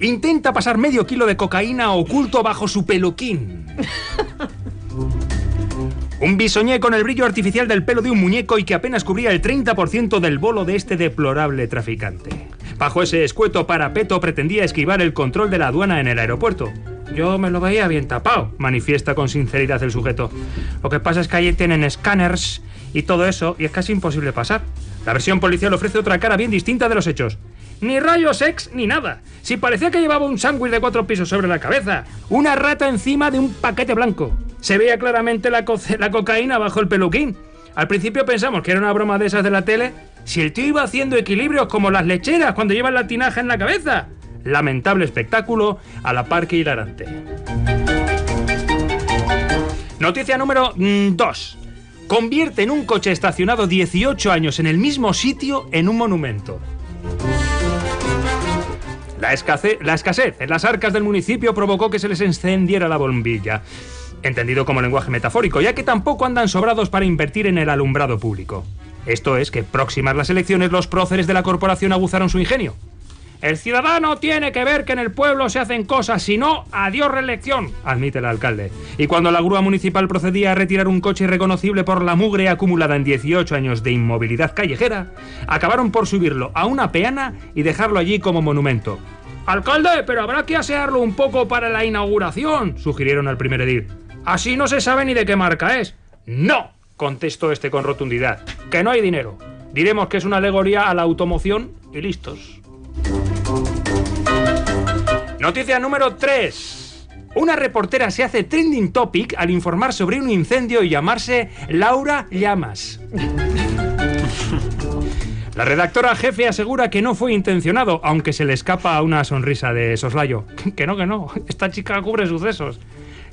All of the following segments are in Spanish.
Intenta pasar medio kilo de cocaína oculto bajo su peluquín. Un bisoñé con el brillo artificial del pelo de un muñeco y que apenas cubría el 30% del bolo de este deplorable traficante. Bajo ese escueto parapeto pretendía esquivar el control de la aduana en el aeropuerto. Yo me lo veía bien tapado, manifiesta con sinceridad el sujeto. Lo que pasa es que allí tienen escáneres y todo eso, y es casi imposible pasar. La versión policial ofrece otra cara bien distinta de los hechos. Ni rayos X ni nada. Si parecía que llevaba un sándwich de cuatro pisos sobre la cabeza. Una rata encima de un paquete blanco. Se veía claramente la, co- la cocaína bajo el peluquín. Al principio pensamos que era una broma de esas de la tele. Si el tío iba haciendo equilibrios como las lecheras cuando llevan la tinaja en la cabeza. Lamentable espectáculo a la par que hilarante. Noticia número 2. Convierte en un coche estacionado 18 años en el mismo sitio en un monumento. La, escase- la escasez en las arcas del municipio provocó que se les encendiera la bombilla. Entendido como lenguaje metafórico, ya que tampoco andan sobrados para invertir en el alumbrado público. Esto es que próximas las elecciones los próceres de la corporación aguzaron su ingenio. El ciudadano tiene que ver que en el pueblo se hacen cosas, si no, adiós reelección, admite el alcalde. Y cuando la grúa municipal procedía a retirar un coche irreconocible por la mugre acumulada en 18 años de inmovilidad callejera, acabaron por subirlo a una peana y dejarlo allí como monumento. Alcalde, pero habrá que asearlo un poco para la inauguración, sugirieron al primer edil. Así no se sabe ni de qué marca es. No, contestó este con rotundidad, que no hay dinero. Diremos que es una alegoría a la automoción y listos. Noticia número 3. Una reportera se hace trending topic al informar sobre un incendio y llamarse Laura Llamas. La redactora jefe asegura que no fue intencionado, aunque se le escapa una sonrisa de soslayo. Que no, que no. Esta chica cubre sucesos.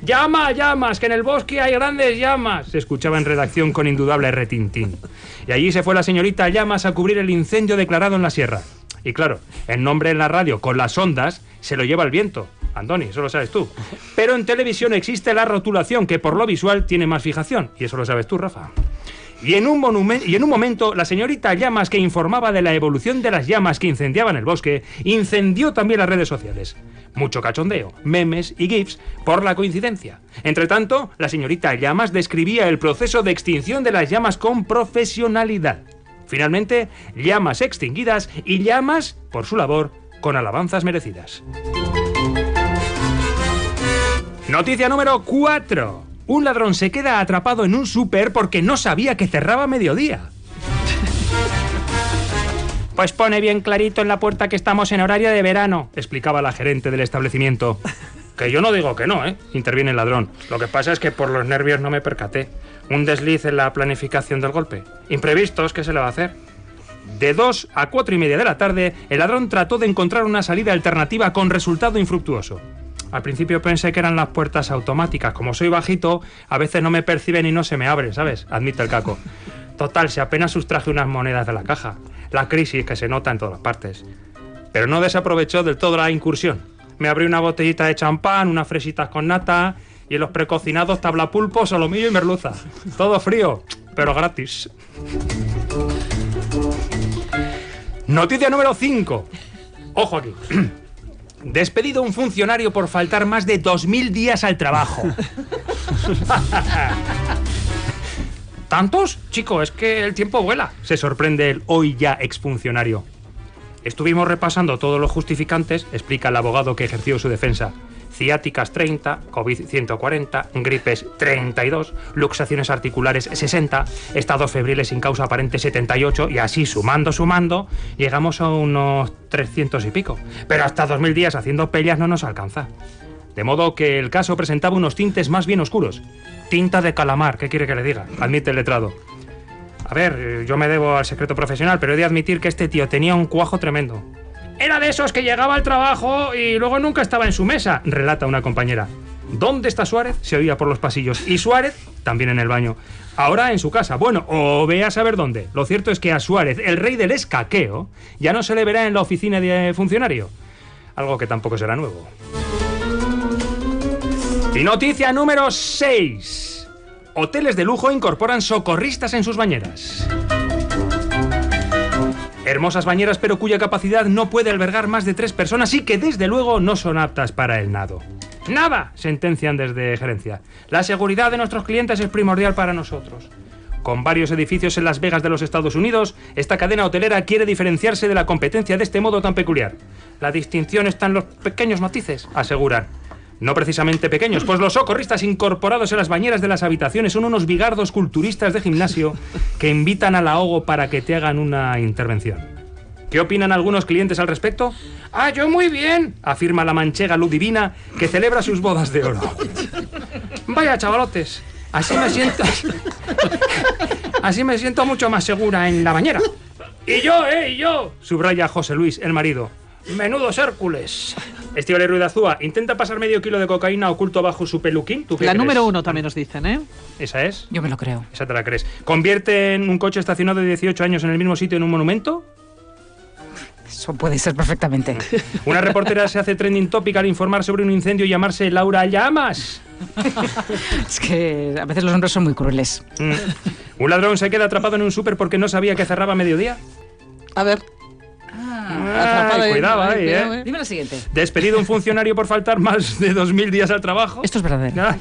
¡Llama, llamas! ¡Que en el bosque hay grandes llamas! Se escuchaba en redacción con indudable retintín. Y allí se fue la señorita Llamas a cubrir el incendio declarado en la sierra. Y claro, el nombre en la radio con las ondas se lo lleva el viento. Andoni, eso lo sabes tú. Pero en televisión existe la rotulación que por lo visual tiene más fijación. Y eso lo sabes tú, Rafa. Y en, un y en un momento, la señorita Llamas, que informaba de la evolución de las llamas que incendiaban el bosque, incendió también las redes sociales. Mucho cachondeo, memes y gifs por la coincidencia. Entre tanto, la señorita Llamas describía el proceso de extinción de las llamas con profesionalidad. Finalmente, llamas extinguidas y llamas, por su labor, con alabanzas merecidas. Noticia número 4. Un ladrón se queda atrapado en un súper porque no sabía que cerraba mediodía. Pues pone bien clarito en la puerta que estamos en horario de verano, explicaba la gerente del establecimiento. Que yo no digo que no, ¿eh? Interviene el ladrón. Lo que pasa es que por los nervios no me percaté. Un desliz en la planificación del golpe. Imprevistos, ¿qué se le va a hacer? De 2 a 4 y media de la tarde, el ladrón trató de encontrar una salida alternativa con resultado infructuoso. Al principio pensé que eran las puertas automáticas. Como soy bajito, a veces no me perciben y no se me abren, ¿sabes? Admite el caco. Total, si apenas sustraje unas monedas de la caja. La crisis que se nota en todas partes. Pero no desaprovechó del todo la incursión. Me abrí una botellita de champán, unas fresitas con nata y en los precocinados tabla pulpo, solomillo y merluza. Todo frío, pero gratis. Noticia número 5. Ojo aquí. Despedido un funcionario por faltar más de 2.000 días al trabajo. ¿Tantos? Chico, es que el tiempo vuela. Se sorprende el hoy ya exfuncionario. Estuvimos repasando todos los justificantes, explica el abogado que ejerció su defensa. Ciáticas 30, COVID 140, gripes 32, luxaciones articulares 60, estados febriles sin causa aparente 78 y así sumando, sumando, llegamos a unos 300 y pico. Pero hasta 2000 días haciendo pellas no nos alcanza. De modo que el caso presentaba unos tintes más bien oscuros. Tinta de calamar, ¿qué quiere que le diga? Admite el letrado. A ver, eh, yo me debo al secreto profesional, pero he de admitir que este tío tenía un cuajo tremendo. Era de esos que llegaba al trabajo y luego nunca estaba en su mesa, relata una compañera. ¿Dónde está Suárez? Se oía por los pasillos. Y Suárez también en el baño. Ahora en su casa. Bueno, o ve a saber dónde. Lo cierto es que a Suárez, el rey del escaqueo, ya no se le verá en la oficina de funcionario. Algo que tampoco será nuevo. Y noticia número 6. Hoteles de lujo incorporan socorristas en sus bañeras. Hermosas bañeras, pero cuya capacidad no puede albergar más de tres personas y que desde luego no son aptas para el nado. Nada, sentencian desde gerencia. La seguridad de nuestros clientes es primordial para nosotros. Con varios edificios en Las Vegas de los Estados Unidos, esta cadena hotelera quiere diferenciarse de la competencia de este modo tan peculiar. La distinción está en los pequeños matices, aseguran. No precisamente pequeños, pues los socorristas incorporados en las bañeras de las habitaciones son unos bigardos culturistas de gimnasio que invitan al ahogo para que te hagan una intervención. ¿Qué opinan algunos clientes al respecto? Ah, yo muy bien, afirma la manchega Ludivina, que celebra sus bodas de oro. Vaya chavalotes, así me siento. Así me siento mucho más segura en la bañera. Y yo, eh, y yo, subraya José Luis, el marido. Menudos Hércules. Estivale Ruiz Azúa, intenta pasar medio kilo de cocaína oculto bajo su peluquín. ¿Tú qué La crees? número uno también nos dicen, ¿eh? ¿Esa es? Yo me lo creo. Esa te la crees. ¿Convierte en un coche estacionado de 18 años en el mismo sitio en un monumento? Eso puede ser perfectamente. Una reportera se hace trending topic al informar sobre un incendio y llamarse Laura Llamas. es que a veces los hombres son muy crueles. Mm. ¿Un ladrón se queda atrapado en un súper porque no sabía que cerraba a mediodía? A ver. Ahí, cuidado ahí, cuidado, ¿eh? eh. Dime la siguiente. ¿Despedido un funcionario por faltar más de 2.000 días al trabajo? Esto es verdadero.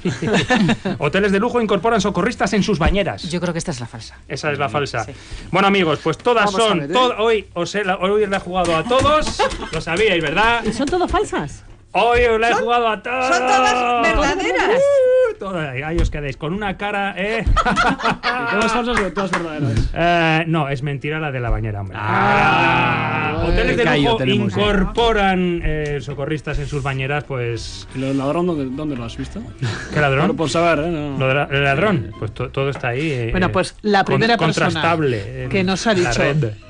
Hoteles de lujo incorporan socorristas en sus bañeras. Yo creo que esta es la falsa. Esa es la falsa. Sí. Bueno, amigos, pues todas Vamos son. ver, ¿eh? to- hoy, os he, la- hoy le he jugado a todos. Lo sabíais, ¿verdad? ¿Y son todas falsas? Hoy os la he jugado a todos. Son todas verdaderas. Ahí os quedáis con una cara, ¿eh? Todas falsas pero todas verdaderas. Eh, no, es mentira la de la bañera, hombre. Ah, Ah, hoteles de lujo ¿eh? incorporan eh, socorristas en sus bañeras, pues. ¿Y lo del ladrón dónde, dónde lo has visto? ¿Qué ladrón? Solo por saber, ¿eh? No. Lo de la- el ladrón, pues to- todo está ahí. eh, Bueno, pues la con- primera persona contrastable que nos ha dicho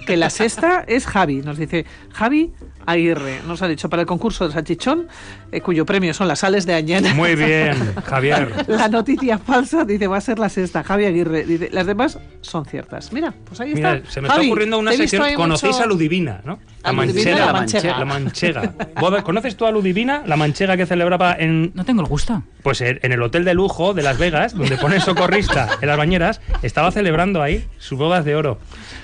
que la sexta es Javi. Nos dice Javi Aguirre. Nos ha dicho para el concurso de Salchichón, eh, cuyo premio son las sales de Añana. Muy bien, Javier. La noticia falsa dice va a ser la sexta. Javi Aguirre dice las demás son ciertas. Mira, pues ahí Mira, está. se me Javi, está ocurriendo una sección. ¿Conocéis mucho- a Ludivina, no? A Ludivina y la manchega. La manchega. ¿Vos ¿Conoces tú a Ludivina? La manchega que celebraba en, No tengo el gusto. pues en el hotel de lujo de Las Vegas, donde pone socorrista en las bañeras, estaba celebrando ahí sus bodas de oro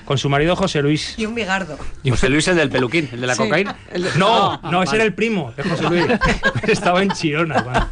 con su marido José Luis. Y un bigardo. José Luis el del peluquín, el de la Sí, cocaína. el de- No, no, ese era el primo de José Luis. Estaba en Chirona.